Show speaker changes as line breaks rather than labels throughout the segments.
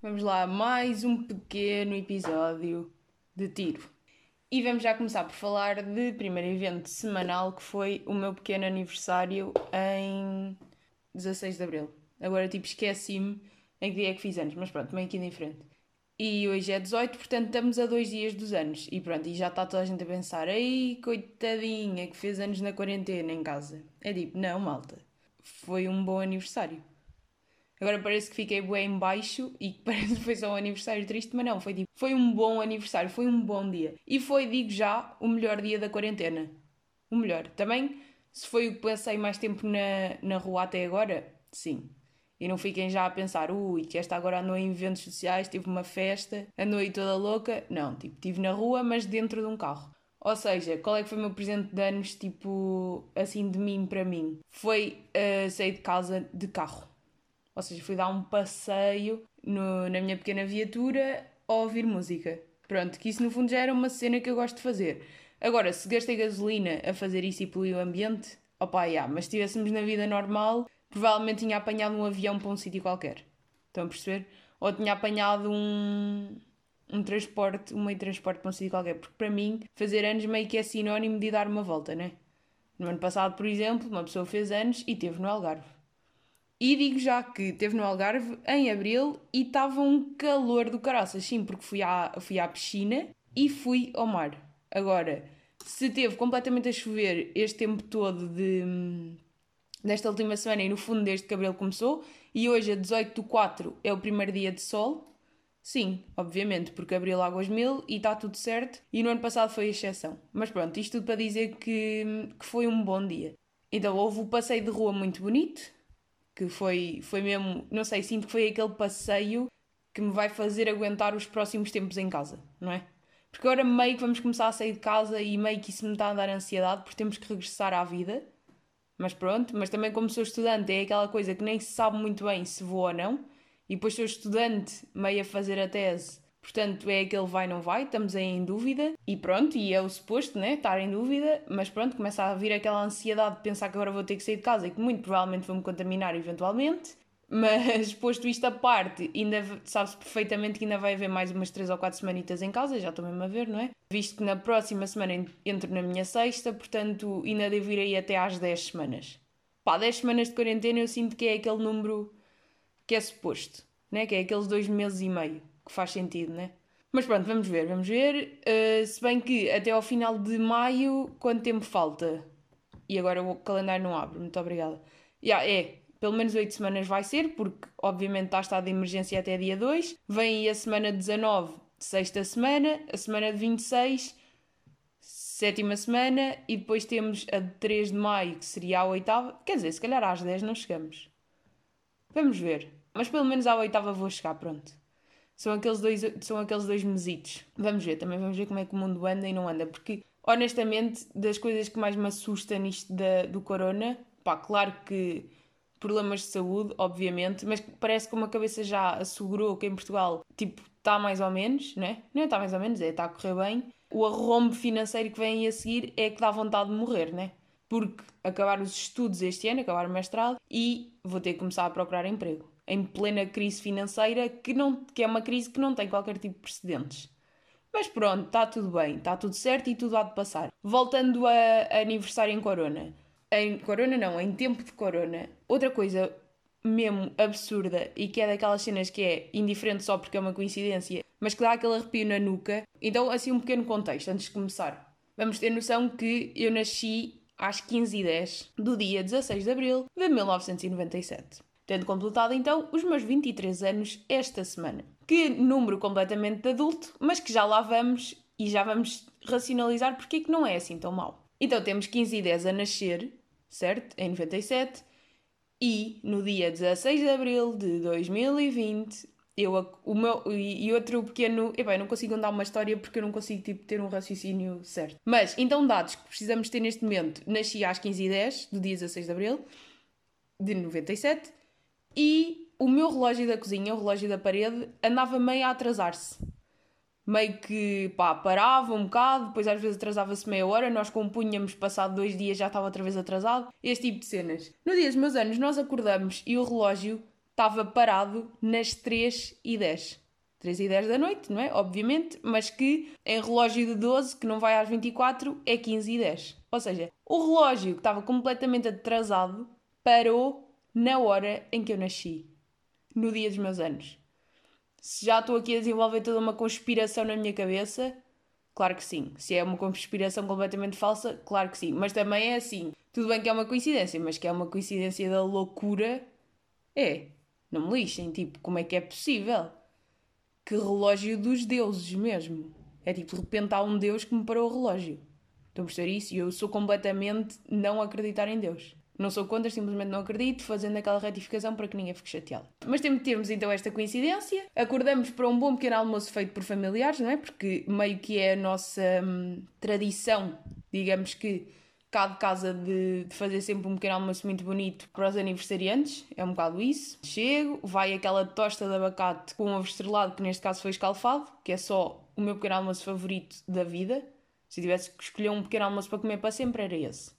Vamos lá, mais um pequeno episódio de tiro. E vamos já começar por falar de primeiro evento semanal que foi o meu pequeno aniversário em 16 de Abril. Agora, tipo, esqueci-me em que dia é que fiz anos, mas pronto, meio que indiferente. E hoje é 18, portanto estamos a dois dias dos anos. E pronto, e já está toda a gente a pensar, ei, coitadinha, que fez anos na quarentena em casa. É tipo, não, malta, foi um bom aniversário. Agora parece que fiquei bem em baixo e que parece que foi só um aniversário triste, mas não, foi tipo, foi um bom aniversário, foi um bom dia. E foi, digo já, o melhor dia da quarentena. O melhor. Também, se foi o que passei mais tempo na, na rua até agora, sim. E não fiquem já a pensar, ui, que esta agora andou em eventos sociais, tive uma festa, andou aí toda louca. Não, tipo, estive na rua, mas dentro de um carro. Ou seja, qual é que foi o meu presente de anos, tipo, assim, de mim para mim? Foi uh, sair de casa de carro. Ou seja, fui dar um passeio no, na minha pequena viatura a ouvir música. Pronto, que isso no fundo já era uma cena que eu gosto de fazer. Agora, se gastei gasolina a fazer isso e poluir o ambiente, opá, yeah, mas se estivéssemos na vida normal, provavelmente tinha apanhado um avião para um sítio qualquer. Estão a perceber? Ou tinha apanhado um, um transporte, um meio de transporte para um sítio qualquer. Porque para mim, fazer anos meio que é sinónimo de dar uma volta, né? No ano passado, por exemplo, uma pessoa fez anos e teve no Algarve. E digo já que teve no Algarve em abril e estava um calor do caraças, sim, porque fui à, fui à piscina e fui ao mar. Agora, se teve completamente a chover este tempo todo de desta última semana e no fundo desde que abril começou, e hoje a 18 do 4 é o primeiro dia de sol, sim, obviamente, porque abril águas mil e está tudo certo, e no ano passado foi exceção. Mas pronto, isto tudo para dizer que, que foi um bom dia. Então houve o passeio de rua muito bonito, que foi, foi mesmo, não sei, sinto que foi aquele passeio que me vai fazer aguentar os próximos tempos em casa, não é? Porque agora meio que vamos começar a sair de casa e meio que isso me está a dar ansiedade porque temos que regressar à vida mas pronto, mas também como sou estudante é aquela coisa que nem se sabe muito bem se vou ou não. E depois sou estudante, meio a fazer a tese. Portanto, é aquele vai não vai, estamos aí em dúvida. E pronto, e é o suposto, né? Estar em dúvida. Mas pronto, começa a vir aquela ansiedade de pensar que agora vou ter que sair de casa e que muito provavelmente vou-me contaminar eventualmente. Mas posto isto à parte, ainda sabe-se perfeitamente que ainda vai haver mais umas 3 ou 4 semanitas em casa, já estou mesmo a ver, não é? Visto que na próxima semana entro na minha sexta, portanto ainda devo ir aí até às 10 semanas. Pá, 10 semanas de quarentena eu sinto que é aquele número que é suposto, né? Que é aqueles dois meses e meio, que faz sentido, né? Mas pronto, vamos ver, vamos ver. Uh, se bem que até ao final de maio, quanto tempo falta? E agora o calendário não abre, muito obrigada. Já, yeah, é, pelo menos 8 semanas vai ser, porque obviamente está estado de emergência até dia 2. Vem aí a semana 19, sexta semana, a semana de 26, sétima semana, e depois temos a de 3 de maio, que seria a oitava. Quer dizer, se calhar às 10 não chegamos. Vamos ver. Mas pelo menos à oitava vou chegar, pronto. São aqueles dois, são aqueles dois mesitos. Vamos ver, também vamos ver como é que o mundo anda e não anda, porque honestamente, das coisas que mais me assusta nisto da, do corona, pá, claro que problemas de saúde, obviamente, mas parece que uma cabeça já assegurou que em Portugal, tipo, está mais ou menos, né? Não está mais ou menos, é, está a correr bem. O arrombo financeiro que vem a seguir é que dá vontade de morrer, né? Porque acabar os estudos este ano, acabar o mestrado e vou ter que começar a procurar emprego. Em plena crise financeira, que, não, que é uma crise que não tem qualquer tipo de precedentes. Mas pronto, está tudo bem, está tudo certo e tudo há de passar. Voltando a, a aniversário em Corona em corona não, em tempo de corona, outra coisa mesmo absurda e que é daquelas cenas que é indiferente só porque é uma coincidência, mas que dá aquele arrepio na nuca. Então, assim, um pequeno contexto antes de começar. Vamos ter noção que eu nasci às 15h10 do dia 16 de abril de 1997. Tendo completado então os meus 23 anos esta semana. Que número completamente de adulto, mas que já lá vamos e já vamos racionalizar porque é que não é assim tão mau. Então temos 15 e 10 a nascer, certo? Em 97. E no dia 16 de abril de 2020, eu, o meu, e outro pequeno. Epá, eu não consigo andar uma história porque eu não consigo tipo, ter um raciocínio certo. Mas, então, dados que precisamos ter neste momento: nasci às 15h10 do dia 16 de abril de 97 e o meu relógio da cozinha, o relógio da parede, andava meio a atrasar-se meio que pá, parava um bocado, depois às vezes atrasava-se meia hora, nós compunhamos, passado dois dias já estava outra vez atrasado, este tipo de cenas. No dia dos meus anos nós acordamos e o relógio estava parado nas 3 e 10. 3 e 10 da noite, não é? Obviamente, mas que em relógio de 12, que não vai às 24, é 15 e 10. Ou seja, o relógio que estava completamente atrasado parou na hora em que eu nasci, no dia dos meus anos. Se já estou aqui a desenvolver toda uma conspiração na minha cabeça, claro que sim. Se é uma conspiração completamente falsa, claro que sim. Mas também é assim. Tudo bem que é uma coincidência, mas que é uma coincidência da loucura, é. Não me lixem, tipo, como é que é possível? Que relógio dos deuses mesmo. É tipo, de repente há um deus que me parou o relógio. Estão a perceber isso? E eu sou completamente não acreditar em Deus. Não sou contra, simplesmente não acredito, fazendo aquela retificação para que ninguém fique chateado. Mas temos então esta coincidência. Acordamos para um bom pequeno almoço feito por familiares, não é? Porque meio que é a nossa hum, tradição, digamos que cá de casa de, de, fazer sempre um pequeno almoço muito bonito para os aniversariantes, é um bocado isso. Chego, vai aquela tosta de abacate com ovo estrelado, que neste caso foi escalfado, que é só o meu pequeno almoço favorito da vida. Se tivesse que escolher um pequeno almoço para comer para sempre, era esse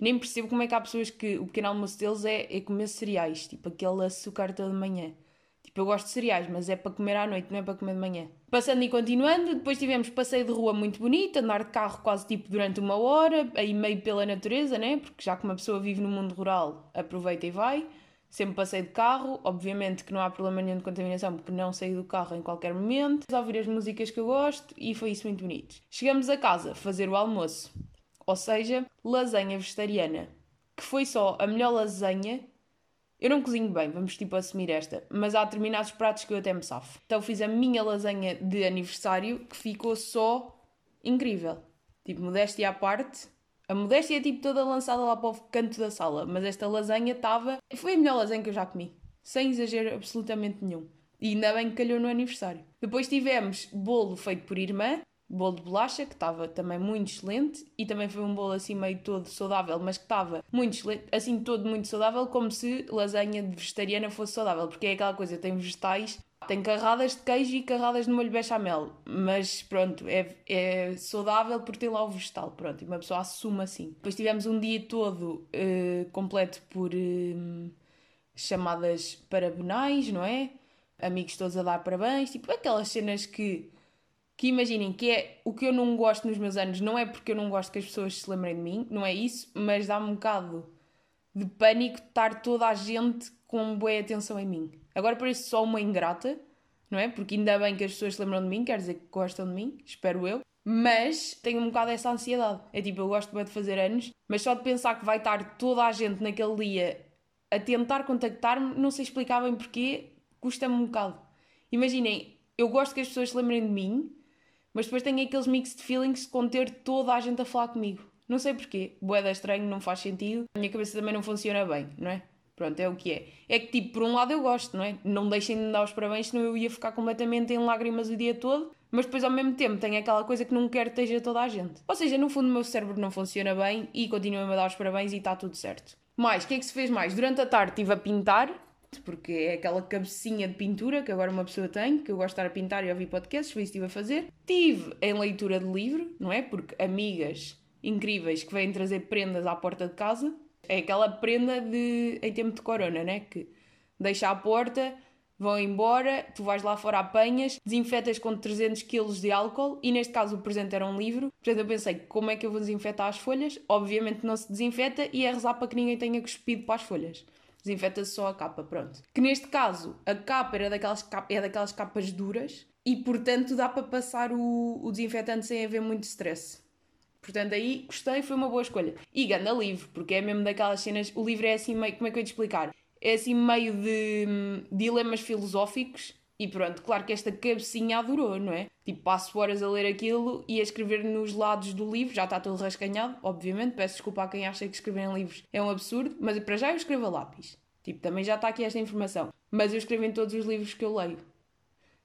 nem percebo como é que há pessoas que o pequeno almoço deles é, é comer cereais, tipo aquele açúcar toda de manhã. Tipo, eu gosto de cereais, mas é para comer à noite, não é para comer de manhã. Passando e continuando, depois tivemos passeio de rua muito bonito, andar de carro quase tipo durante uma hora, aí meio pela natureza, né? Porque já que uma pessoa vive no mundo rural, aproveita e vai. Sempre passei de carro, obviamente que não há problema nenhum de contaminação porque não saí do carro em qualquer momento. Ouvir as músicas que eu gosto e foi isso muito bonito. Chegamos a casa, fazer o almoço ou seja, lasanha vegetariana, que foi só a melhor lasanha. Eu não cozinho bem, vamos tipo assumir esta, mas há determinados pratos que eu até me safo. Então fiz a minha lasanha de aniversário que ficou só incrível. Tipo, modéstia à parte. A modéstia é tipo toda lançada lá para o canto da sala, mas esta lasanha estava. Foi a melhor lasanha que eu já comi. Sem exagero absolutamente nenhum. E ainda bem que calhou no aniversário. Depois tivemos bolo feito por irmã, bolo de bolacha, que estava também muito excelente, e também foi um bolo assim meio todo saudável, mas que estava muito excelente, assim todo muito saudável, como se lasanha vegetariana fosse saudável, porque é aquela coisa, tem vegetais, tem carradas de queijo e carradas de molho bechamel, mas pronto, é, é saudável por ter lá o vegetal, pronto, e uma pessoa assume assim. Depois tivemos um dia todo uh, completo por uh, chamadas parabenais, não é? Amigos todos a dar parabéns, tipo aquelas cenas que que imaginem que é o que eu não gosto nos meus anos, não é porque eu não gosto que as pessoas se lembrem de mim, não é isso, mas dá-me um bocado de pânico estar toda a gente com boa atenção em mim. Agora parece só uma ingrata, não é? Porque ainda bem que as pessoas se lembram de mim, quer dizer que gostam de mim, espero eu. Mas tenho um bocado essa ansiedade. É tipo, eu gosto bem de fazer anos, mas só de pensar que vai estar toda a gente naquele dia a tentar contactar-me, não sei explicar bem porquê, custa-me um bocado. Imaginem, eu gosto que as pessoas se lembrem de mim, mas depois tenho aqueles mixed feelings com ter toda a gente a falar comigo. Não sei porquê. Boeda estranho, não faz sentido. A minha cabeça também não funciona bem, não é? Pronto, é o que é. É que, tipo, por um lado eu gosto, não é? Não deixem de me dar os parabéns, senão eu ia ficar completamente em lágrimas o dia todo. Mas depois, ao mesmo tempo, tenho aquela coisa que não quero que esteja toda a gente. Ou seja, no fundo, o meu cérebro não funciona bem e continua-me a dar os parabéns e está tudo certo. Mais, o que é que se fez mais? Durante a tarde estive a pintar, porque é aquela cabecinha de pintura que agora uma pessoa tem, que eu gosto de estar a pintar e a ouvir podcasts, foi isso que estive a fazer. Tive em leitura de livro, não é? Porque amigas incríveis que vêm trazer prendas à porta de casa. É aquela prenda de em tempo de corona, né? Que deixa à porta, vão embora, tu vais lá fora, apanhas, desinfetas com 300 kg de álcool e neste caso o presente era um livro. Portanto, eu pensei, como é que eu vou desinfetar as folhas? Obviamente não se desinfeta e é rezar para que ninguém tenha cuspido para as folhas desinfeta-se só a capa, pronto. Que neste caso, a capa era daquelas, capa, é daquelas capas duras e, portanto, dá para passar o, o desinfetante sem haver muito stress. Portanto, aí gostei, foi uma boa escolha. E ganda livro, porque é mesmo daquelas cenas. O livro é assim meio. Como é que eu ia te explicar? É assim meio de hum, dilemas filosóficos e pronto, claro que esta cabecinha adorou, não é? Tipo, passo horas a ler aquilo e a escrever nos lados do livro, já está todo rascanhado, obviamente. Peço desculpa a quem acha que escrever em livros é um absurdo, mas para já eu escrevo a lápis. Tipo, também já está aqui esta informação. Mas eu escrevo em todos os livros que eu leio.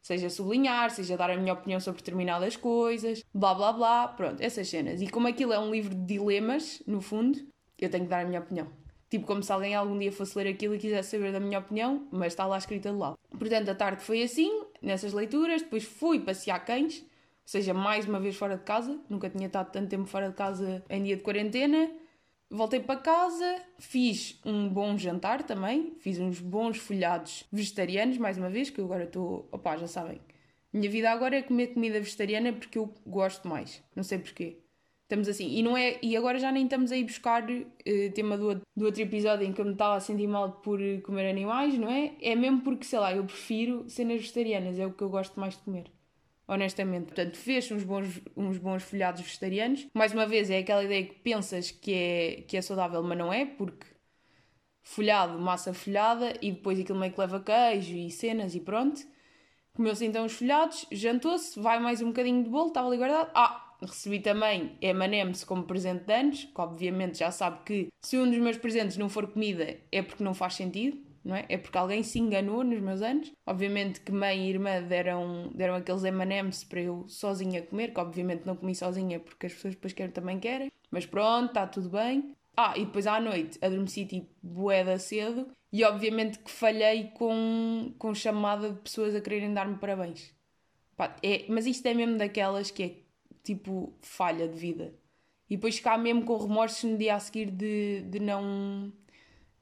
Seja sublinhar, seja dar a minha opinião sobre determinadas coisas, blá blá blá, pronto, essas cenas. E como aquilo é um livro de dilemas, no fundo, eu tenho que dar a minha opinião. Tipo, como se alguém algum dia fosse ler aquilo e quisesse saber da minha opinião, mas está lá escrita de lado. Portanto, a tarde foi assim, nessas leituras. Depois fui passear cães, ou seja, mais uma vez fora de casa. Nunca tinha estado tanto tempo fora de casa em dia de quarentena. voltei para casa, fiz um bom jantar também, fiz uns bons folhados vegetarianos, mais uma vez, que eu agora estou. opá, já sabem. Minha vida agora é comer comida vegetariana porque eu gosto mais. Não sei porquê. Estamos assim. E, não é, e agora já nem estamos aí buscar uh, tema do, do outro episódio em que eu me estava a sentir mal por comer animais, não é? É mesmo porque, sei lá, eu prefiro cenas vegetarianas, é o que eu gosto mais de comer. Honestamente. Portanto, fez uns bons, uns bons folhados vegetarianos. Mais uma vez, é aquela ideia que pensas que é, que é saudável, mas não é, porque folhado, massa folhada e depois aquilo meio que leva queijo e cenas e pronto. Comeu-se então os folhados, jantou-se, vai mais um bocadinho de bolo, estava ali guardado. Ah, Recebi também M&M's como presente de anos, que obviamente já sabe que se um dos meus presentes não for comida é porque não faz sentido, não é? É porque alguém se enganou nos meus anos. Obviamente que mãe e irmã deram, deram aqueles M&M's para eu sozinha comer, que obviamente não comi sozinha porque as pessoas depois querem, também querem. Mas pronto, está tudo bem. Ah, e depois à noite adormeci tipo boeda cedo e obviamente que falhei com, com chamada de pessoas a quererem dar-me parabéns. Pá, é, mas isto é mesmo daquelas que é tipo falha de vida. E depois ficar mesmo com remorsos no dia a seguir de, de não,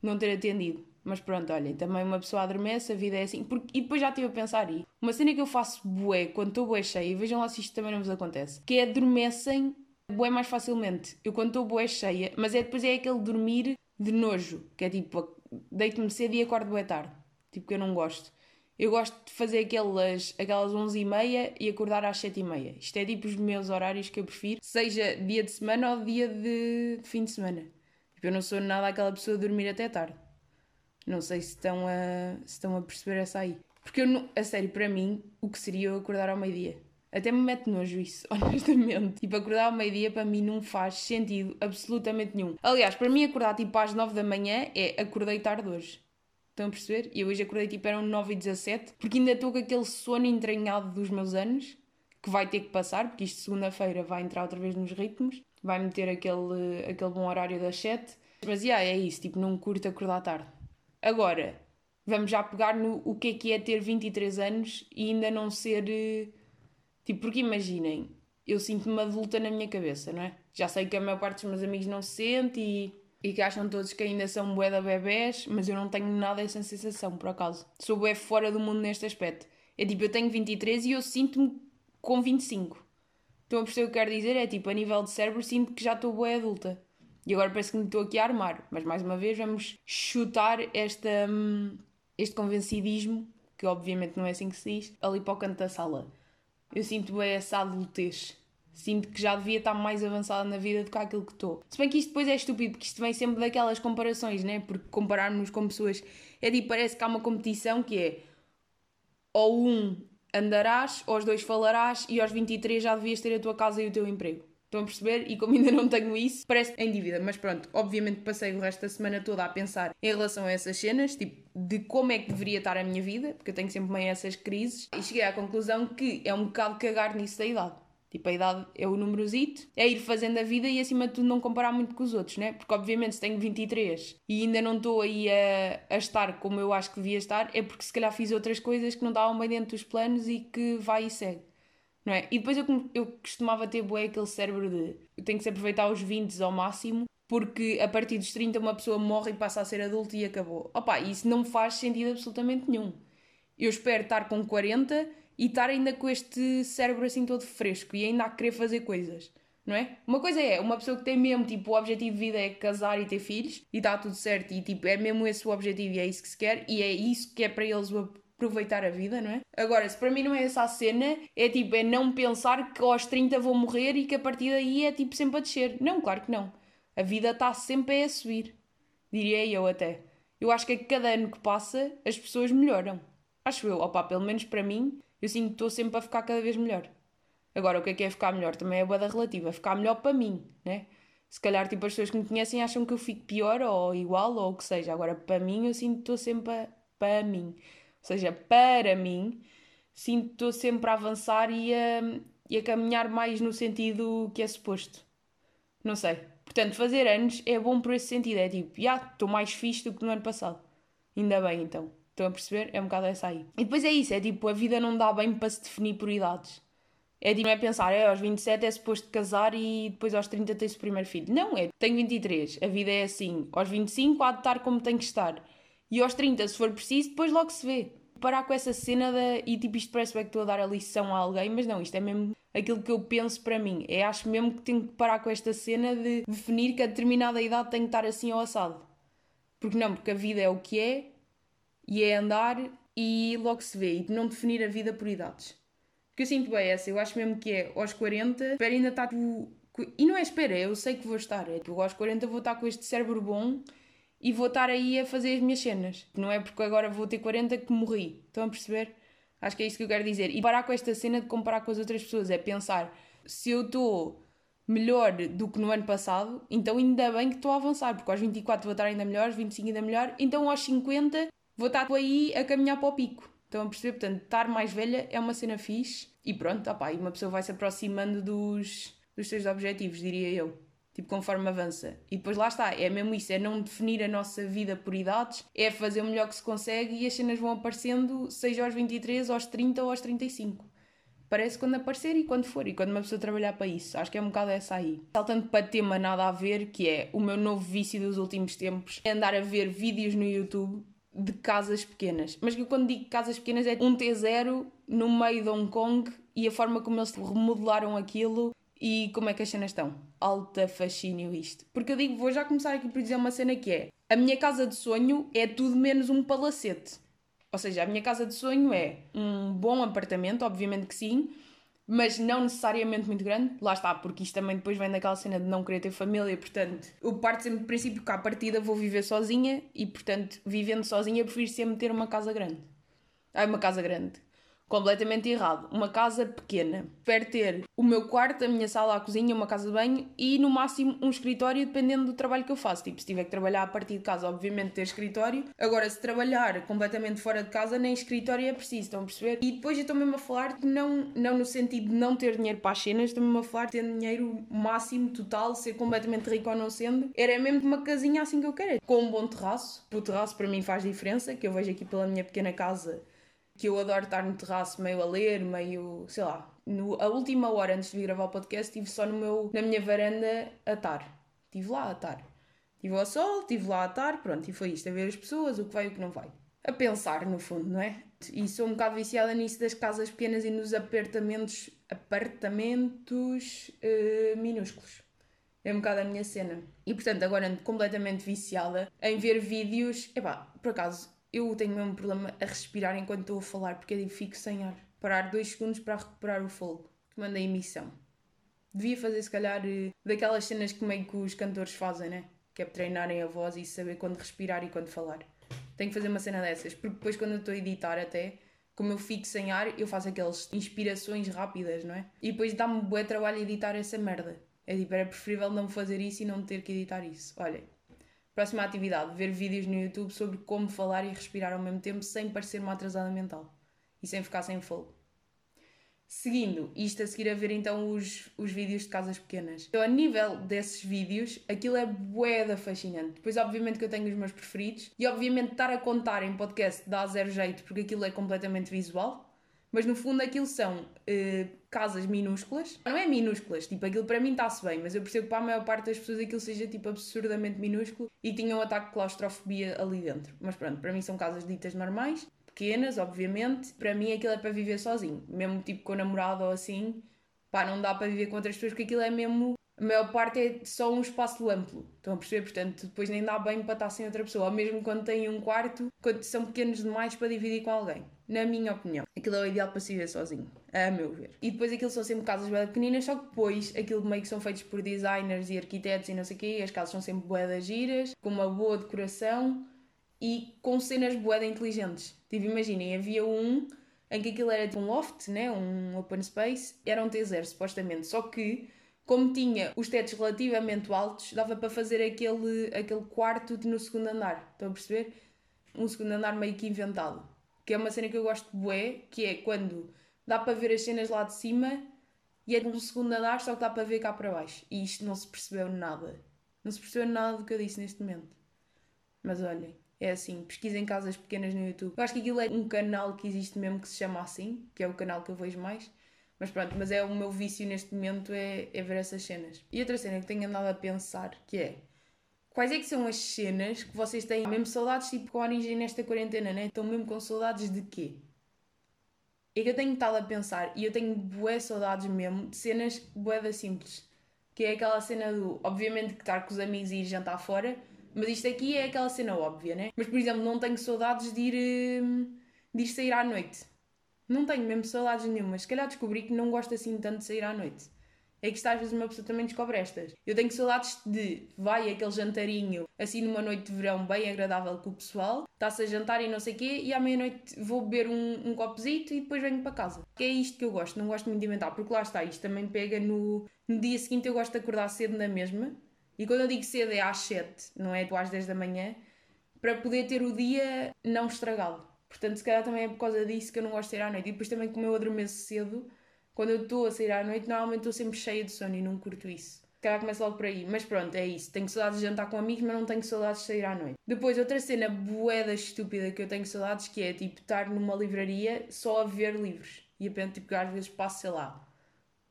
não ter atendido. Mas pronto, olhem, também uma pessoa adormece, a vida é assim. Porque, e depois já estive a pensar aí. Uma cena que eu faço bué quando estou bué cheia, vejam lá se isto também não vos acontece, que é adormecem bué mais facilmente. Eu quando estou bué cheia, mas é depois é aquele dormir de nojo, que é tipo, deito-me cedo e acordo bué tarde. Tipo, que eu não gosto. Eu gosto de fazer aquelas, aquelas 11h30 e acordar às 7h30. Isto é tipo os meus horários que eu prefiro, seja dia de semana ou dia de fim de semana. Tipo, eu não sou nada aquela pessoa de dormir até tarde. Não sei se estão a, se estão a perceber essa aí. Porque eu, não, a sério, para mim, o que seria eu acordar ao meio-dia? Até me mete nojo isso, honestamente. Tipo, acordar ao meio-dia para mim não faz sentido absolutamente nenhum. Aliás, para mim acordar tipo às 9 da manhã é acordei tarde hoje. Estão a perceber? E hoje acordei tipo eram 9 e 17 porque ainda estou com aquele sono entranhado dos meus anos que vai ter que passar, porque isto segunda-feira vai entrar outra vez nos ritmos, vai meter aquele, aquele bom horário das 7. Mas yeah, é isso, tipo, não curto acordar tarde. Agora, vamos já pegar no o que é que é ter 23 anos e ainda não ser. Eh, tipo, porque imaginem, eu sinto-me adulta na minha cabeça, não é? Já sei que a maior parte dos meus amigos não se sente e e que acham todos que ainda são bué da bebés, mas eu não tenho nada essa sensação, por acaso. Sou bué fora do mundo neste aspecto. É tipo, eu tenho 23 e eu sinto-me com 25. Estão a perceber o que eu quero dizer? É tipo, a nível de cérebro, sinto que já estou bué adulta. E agora parece que me estou aqui a armar. Mas mais uma vez, vamos chutar esta, hum, este convencidismo, que obviamente não é assim que se diz, ali para o canto da sala. Eu sinto bué essa adultez Sinto que já devia estar mais avançada na vida do que aquilo que estou. Se bem que isto depois é estúpido, porque isto vem sempre daquelas comparações, né? Porque compararmos com pessoas. É tipo, parece que há uma competição que é. Ou um andarás, ou os dois falarás, e aos 23 já devias ter a tua casa e o teu emprego. Estão a perceber? E como ainda não tenho isso, parece em dívida. Mas pronto, obviamente passei o resto da semana toda a pensar em relação a essas cenas, tipo, de como é que deveria estar a minha vida, porque eu tenho sempre meio essas crises, e cheguei à conclusão que é um bocado cagar nisso da idade. Tipo, a idade é o numerosito, é ir fazendo a vida e acima de tudo não comparar muito com os outros, né? Porque obviamente se tenho 23 e ainda não estou aí a, a estar como eu acho que devia estar, é porque se calhar fiz outras coisas que não estavam bem dentro dos planos e que vai e segue. Não é? E depois eu, eu costumava ter bué aquele cérebro de eu tenho que se aproveitar os 20 ao máximo porque a partir dos 30 uma pessoa morre e passa a ser adulta e acabou. Opa, isso não faz sentido absolutamente nenhum. Eu espero estar com 40 e estar ainda com este cérebro assim todo fresco e ainda a querer fazer coisas. Não é? Uma coisa é, uma pessoa que tem mesmo, tipo, o objetivo de vida é casar e ter filhos e está tudo certo e, tipo, é mesmo esse o objetivo e é isso que se quer e é isso que é para eles aproveitar a vida, não é? Agora, se para mim não é essa a cena, é tipo, é não pensar que aos 30 vou morrer e que a partir daí é tipo sempre a descer. Não, claro que não. A vida está sempre a subir. Diria eu até. Eu acho que a cada ano que passa as pessoas melhoram. Acho eu, opá, pelo menos para mim, eu sinto que estou sempre a ficar cada vez melhor. Agora, o que é que é ficar melhor? Também é boa relativa. Ficar melhor para mim, né? Se calhar, tipo, as pessoas que me conhecem acham que eu fico pior ou igual ou o que seja. Agora, para mim, eu sinto que estou sempre a... para mim. Ou seja, para mim, sinto que estou sempre a avançar e a, e a caminhar mais no sentido que é suposto. Não sei. Portanto, fazer anos é bom por esse sentido. É tipo, já, yeah, estou mais fixe do que no ano passado. Ainda bem, então. Estão a perceber? É um bocado essa aí. E depois é isso, é tipo, a vida não dá bem para se definir por idades. É tipo, não é pensar, é aos 27 é suposto casar e depois aos 30 tens o primeiro filho. Não, é, tenho 23, a vida é assim. Aos 25 há de estar como tem que estar. E aos 30, se for preciso, depois logo se vê. Parar com essa cena da. E tipo, isto parece bem que estou a dar a lição a alguém, mas não, isto é mesmo aquilo que eu penso para mim. É acho mesmo que tenho que parar com esta cena de definir que a determinada idade tem que estar assim ao assado. Porque não, porque a vida é o que é e é andar e logo se vê. E não definir a vida por idades. Porque eu sinto bem essa, eu acho mesmo que é aos 40, espera ainda estar tipo. E não é espera, eu sei que vou estar. É tipo, aos 40 vou estar com este cérebro bom e vou estar aí a fazer as minhas cenas. Não é porque agora vou ter 40 que morri. Estão a perceber? Acho que é isso que eu quero dizer. E parar com esta cena de comparar com as outras pessoas. É pensar, se eu estou melhor do que no ano passado, então ainda bem que estou a avançar, porque aos 24 vou estar ainda melhor, aos 25 ainda melhor, então aos 50 vou estar aí a caminhar para o pico. Estão a perceber? Portanto, estar mais velha é uma cena fixe e pronto, opá, e uma pessoa vai se aproximando dos, dos seus objetivos, diria eu. Tipo, conforme avança. E depois lá está, é mesmo isso, é não definir a nossa vida por idades, é fazer o melhor que se consegue e as cenas vão aparecendo, seja aos 23, aos 30 ou aos 35. Parece quando aparecer e quando for, e quando uma pessoa trabalhar para isso. Acho que é um bocado essa aí. Saltando para tema nada a ver, que é o meu novo vício dos últimos tempos, é andar a ver vídeos no YouTube de casas pequenas. Mas que quando digo casas pequenas é um T0 no meio de Hong Kong e a forma como eles remodelaram aquilo e como é que as cenas estão. Alta fascínio isto. Porque eu digo, vou já começar aqui por dizer uma cena que é: a minha casa de sonho é tudo menos um palacete. Ou seja, a minha casa de sonho é um bom apartamento, obviamente que sim, mas não necessariamente muito grande. Lá está, porque isto também depois vem daquela cena de não querer ter família, portanto, eu parto sempre do princípio que à partida vou viver sozinha e, portanto, vivendo sozinha, prefiro sempre ter uma casa grande. Ah, uma casa grande completamente errado. Uma casa pequena. Espero ter o meu quarto, a minha sala, a cozinha, uma casa de banho e no máximo um escritório, dependendo do trabalho que eu faço. Tipo, se tiver que trabalhar a partir de casa, obviamente ter escritório. Agora, se trabalhar completamente fora de casa, nem escritório é preciso, estão a perceber? E depois eu estou mesmo a falar que não, não no sentido de não ter dinheiro para as cenas, estou mesmo a falar de ter dinheiro máximo, total, ser completamente rico ou não sendo. Era mesmo uma casinha assim que eu quero. Com um bom terraço. O terraço para mim faz diferença, que eu vejo aqui pela minha pequena casa que eu adoro estar no terraço meio a ler, meio, sei lá. No, a última hora antes de vir gravar o podcast estive só no meu, na minha varanda a estar. Estive lá a estar. Estive ao sol, estive lá a estar, pronto, e foi isto, a ver as pessoas, o que vai e o que não vai. A pensar, no fundo, não é? E sou um bocado viciada nisso das casas pequenas e nos apartamentos, apartamentos uh, minúsculos. É um bocado a minha cena. E portanto, agora ando completamente viciada em ver vídeos. Epá, por acaso, eu tenho mesmo problema a respirar enquanto estou a falar, porque eu fico sem ar. Parar dois segundos para recuperar o fogo que manda a emissão. Devia fazer, se calhar, eh, daquelas cenas que meio que os cantores fazem, né? Que é treinarem a voz e saber quando respirar e quando falar. Tenho que fazer uma cena dessas, porque depois, quando eu estou a editar, até como eu fico sem ar, eu faço aquelas inspirações rápidas, não é? E depois dá-me um bom trabalho editar essa merda. É tipo, era preferível não fazer isso e não ter que editar isso. Olha, Próxima atividade: ver vídeos no YouTube sobre como falar e respirar ao mesmo tempo sem parecer uma atrasada mental e sem ficar sem fogo. Seguindo, isto a seguir a ver então os, os vídeos de casas pequenas. Então, a nível desses vídeos, aquilo é boeda fascinante. Depois, obviamente, que eu tenho os meus preferidos e, obviamente, estar a contar em podcast dá zero jeito porque aquilo é completamente visual. Mas no fundo aquilo são uh, casas minúsculas. Não é minúsculas, tipo, aquilo para mim está-se bem, mas eu percebo que para a maior parte das pessoas aquilo seja tipo absurdamente minúsculo e tinha um ataque de claustrofobia ali dentro. Mas pronto, para mim são casas ditas normais, pequenas, obviamente. Para mim aquilo é para viver sozinho, mesmo tipo com namorado ou assim. Pá, não dá para viver com outras pessoas porque aquilo é mesmo a maior parte é só um espaço amplo. Estão a perceber? Portanto, depois nem dá bem para estar sem outra pessoa. Ou mesmo quando têm um quarto, quando são pequenos demais para dividir com alguém. Na minha opinião. Aquilo é o ideal para se viver sozinho. A meu ver. E depois aquilo são sempre casas bem pequeninas, só que depois aquilo meio que são feitos por designers e arquitetos e não sei o quê. As casas são sempre boedas giras, com uma boa decoração e com cenas boedas inteligentes. Tipo, imaginem, havia um em que aquilo era um loft, né? um open space, era um T0 supostamente. Só que como tinha os tetos relativamente altos, dava para fazer aquele, aquele quarto no segundo andar. Estão a perceber? Um segundo andar meio que inventado. Que é uma cena que eu gosto de bué, que é quando dá para ver as cenas lá de cima e é num segundo andar, só que dá para ver cá para baixo. E isto não se percebeu nada. Não se percebeu nada do que eu disse neste momento. Mas olhem, é assim, pesquisem casas pequenas no YouTube. Eu acho que aquilo é um canal que existe mesmo que se chama assim, que é o canal que eu vejo mais Mas pronto, mas é o meu vício neste momento é, é ver essas cenas. E outra cena que tenho andado a pensar, que é quais é que são as cenas que vocês têm mesmo saudades, tipo com origem nesta quarentena, né? Estão mesmo com saudades de quê? É que eu tenho estado a pensar e eu tenho bué saudades mesmo de cenas bué simples. Que é aquela cena do, obviamente, que estar com os amigos e ir jantar fora, mas isto aqui é aquela cena óbvia, né? Mas, por exemplo, não tenho saudades de ir, hum, de ir sair à noite. Não tenho mesmo saudades nenhumas. Se calhar descobri que não gosto assim tanto de sair à noite. É que está às vezes uma pessoa também descobre estas. Eu tenho saudades de vai aquele jantarinho assim numa noite de verão bem agradável com o pessoal, está-se a jantar e não sei o quê, e à meia-noite vou beber um, um copozito e depois venho para casa. Que é isto que eu gosto, não gosto muito de inventar, porque lá está, isto também pega no, no dia seguinte eu gosto de acordar cedo na mesma e quando eu digo cedo é às 7, não é às 10 da manhã, para poder ter o dia não estragado. Portanto, se calhar também é por causa disso que eu não gosto de sair à noite. E depois também, como eu adormeço cedo, quando eu estou a sair à noite, normalmente estou sempre cheia de sono e não curto isso. Se calhar começa logo por aí. Mas pronto, é isso. Tenho saudades de jantar com amigos, mas não tenho saudades de sair à noite. Depois, outra cena boeda estúpida que eu tenho saudades, que é tipo estar numa livraria só a ver livros. E apenas, tipo, às vezes passo, sei lá,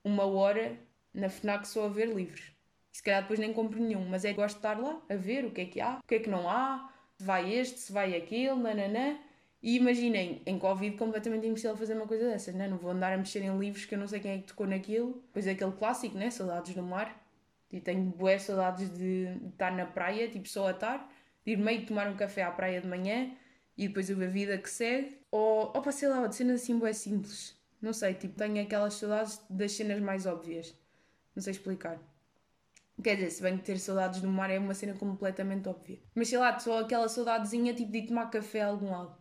uma hora na FNAC só a ver livros se calhar depois nem compro nenhum, mas é gosto de estar lá a ver o que é que há, o que é que não há, se vai este, se vai aquele, nananã. E imaginem, em Covid, completamente impossível fazer uma coisa dessas, né? Não vou andar a mexer em livros que eu não sei quem é que tocou naquilo. Pois é aquele clássico, né? Saudades do mar. E tenho boé saudades de, estar na praia, tipo só a estar, de ir meio tomar um café à praia de manhã e depois a vida que segue. Ou, ou sei lá, de cenas assim boé simples. Não sei, tipo, tenho aquelas saudades das cenas mais óbvias. Não sei explicar. Quer dizer, se bem que ter saudades do mar é uma cena completamente óbvia. Mas sei lá, só aquela saudadezinha tipo de ir tomar café a algum lado.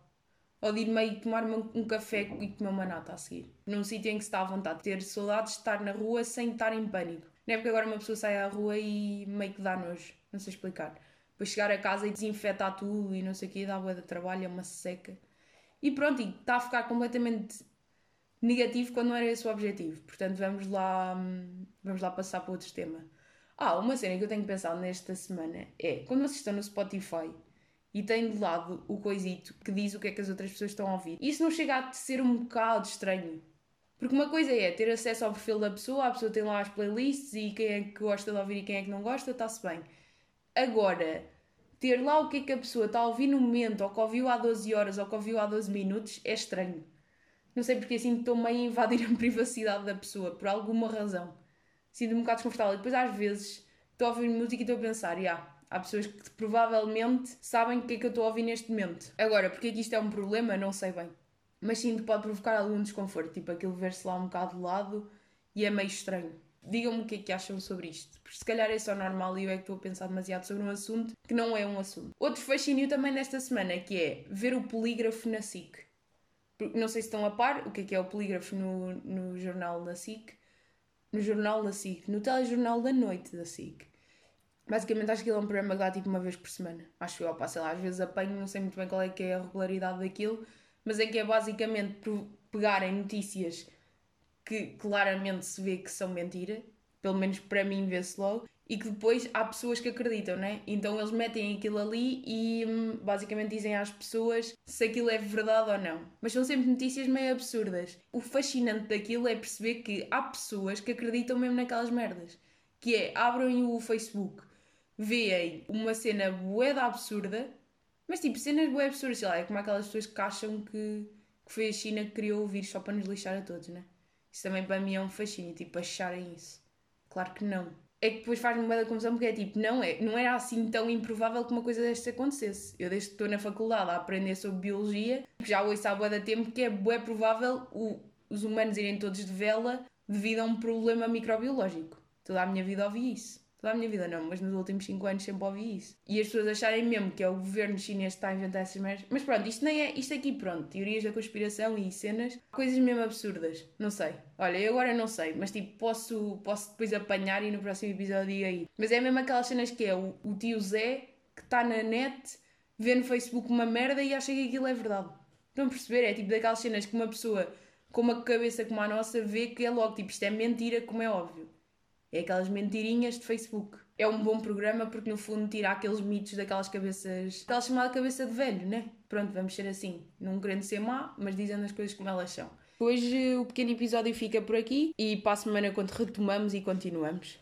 Ou de ir meio tomar um café e comer uma nata a seguir. Num sítio em que se está à vontade. Ter saudades de estar na rua sem estar em pânico. Não é porque agora uma pessoa sai à rua e meio que dá nojo. Não sei explicar. Depois chegar a casa e desinfetar tudo e não sei o que, dá boa de trabalho, é uma seca. E pronto, e está a ficar completamente negativo quando não era esse o objetivo. Portanto, vamos lá, hum, vamos lá passar para outro tema. Ah, uma cena que eu tenho pensado nesta semana é quando vocês estão no Spotify e têm de lado o coisito que diz o que é que as outras pessoas estão a ouvir. Isso não chega a ser um bocado estranho. Porque uma coisa é ter acesso ao perfil da pessoa, a pessoa tem lá as playlists e quem é que gosta de ouvir e quem é que não gosta, está-se bem. Agora, ter lá o que é que a pessoa está a ouvir no momento, ou que ouviu há 12 horas, ou que ouviu há 12 minutos, é estranho. Não sei porque assim estou meio a invadir a privacidade da pessoa, por alguma razão sinto-me um bocado desconfortável. E depois, às vezes, estou a ouvir música e estou a pensar, já, yeah, há pessoas que provavelmente sabem o que é que eu estou a ouvir neste momento. Agora, porque é que isto é um problema, não sei bem. Mas que pode provocar algum desconforto, tipo aquilo ver-se lá um bocado de lado e é meio estranho. Digam-me o que é que acham sobre isto, porque se calhar é só normal e eu é que estou a pensar demasiado sobre um assunto que não é um assunto. Outro fascínio também desta semana que é ver o polígrafo na SIC. Não sei se estão a par o que é que é o polígrafo no, no jornal da SIC, no jornal da SIC, no telejornal da noite da SIC. Basicamente acho que ele é um programa que dá tipo uma vez por semana. Acho eu, pá, sei lá, às vezes apanho, não sei muito bem qual é que é a regularidade daquilo, mas em que é basicamente pegarem notícias que claramente se vê que são mentira, pelo menos para mim vê-se logo, e que depois há pessoas que acreditam, né? Então eles metem aquilo ali e hum, basicamente dizem às pessoas se aquilo é verdade ou não. Mas são sempre notícias meio absurdas. O fascinante daquilo é perceber que há pessoas que acreditam mesmo naquelas merdas. Que é, abrem o Facebook, veem uma cena boeda absurda, mas tipo, cenas boeda absurdas, sei lá, é como aquelas pessoas que acham que, que foi a China que criou o vírus só para nos lixar a todos, né? Isso também para mim é um fascínio, tipo, acharem isso. Claro que não é que depois faz-me uma da confusão porque é tipo, não, é, não era assim tão improvável que uma coisa destas acontecesse. Eu desde que estou na faculdade a aprender sobre biologia, já ouço há boa tempo que é bué provável o, os humanos irem todos de vela devido a um problema microbiológico. Toda a minha vida ouvi isso. Toda a minha vida não, mas nos últimos 5 anos sempre ouvi isso. E as pessoas acharem mesmo que é o governo chinês que está a inventar essas merdas. Mas pronto, isto nem é. Isto aqui, pronto, teorias da conspiração e cenas, coisas mesmo absurdas. Não sei. Olha, eu agora não sei, mas tipo, posso, posso depois apanhar e no próximo episódio aí. Mas é mesmo aquelas cenas que é o, o tio Zé que está na net, vê no Facebook uma merda e acha que aquilo é verdade. Estão a perceber? É tipo daquelas cenas que uma pessoa com uma cabeça como a nossa vê que é logo tipo, isto é mentira, como é óbvio. É aquelas mentirinhas de Facebook. É um bom programa porque no fundo tira aqueles mitos daquelas cabeças. aquela chamada cabeça de velho, né? Pronto, vamos ser assim. Não querendo ser má, mas dizendo as coisas como elas são. Hoje o pequeno episódio fica por aqui e para a semana quando retomamos e continuamos.